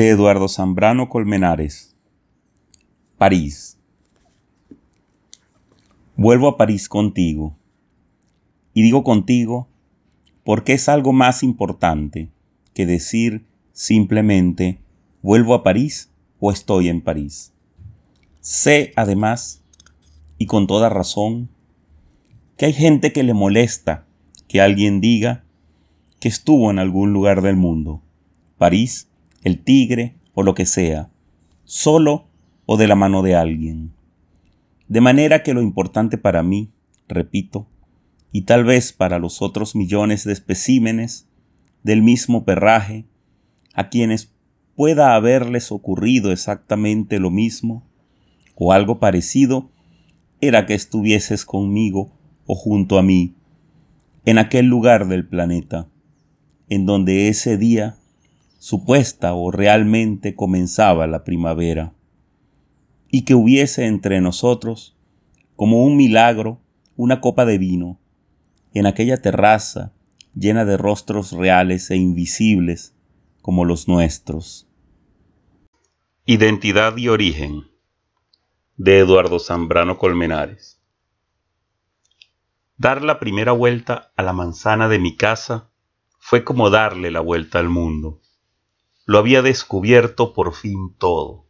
de Eduardo Zambrano Colmenares. París. Vuelvo a París contigo. Y digo contigo porque es algo más importante que decir simplemente vuelvo a París o estoy en París. Sé además, y con toda razón, que hay gente que le molesta que alguien diga que estuvo en algún lugar del mundo, París, el tigre o lo que sea, solo o de la mano de alguien. De manera que lo importante para mí, repito, y tal vez para los otros millones de especímenes del mismo perraje, a quienes pueda haberles ocurrido exactamente lo mismo o algo parecido, era que estuvieses conmigo o junto a mí, en aquel lugar del planeta, en donde ese día supuesta o realmente comenzaba la primavera, y que hubiese entre nosotros, como un milagro, una copa de vino, en aquella terraza llena de rostros reales e invisibles como los nuestros. Identidad y origen de Eduardo Zambrano Colmenares. Dar la primera vuelta a la manzana de mi casa fue como darle la vuelta al mundo lo había descubierto por fin todo.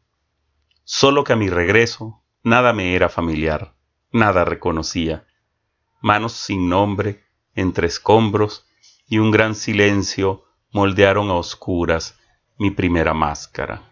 Solo que a mi regreso nada me era familiar, nada reconocía. Manos sin nombre, entre escombros y un gran silencio moldearon a oscuras mi primera máscara.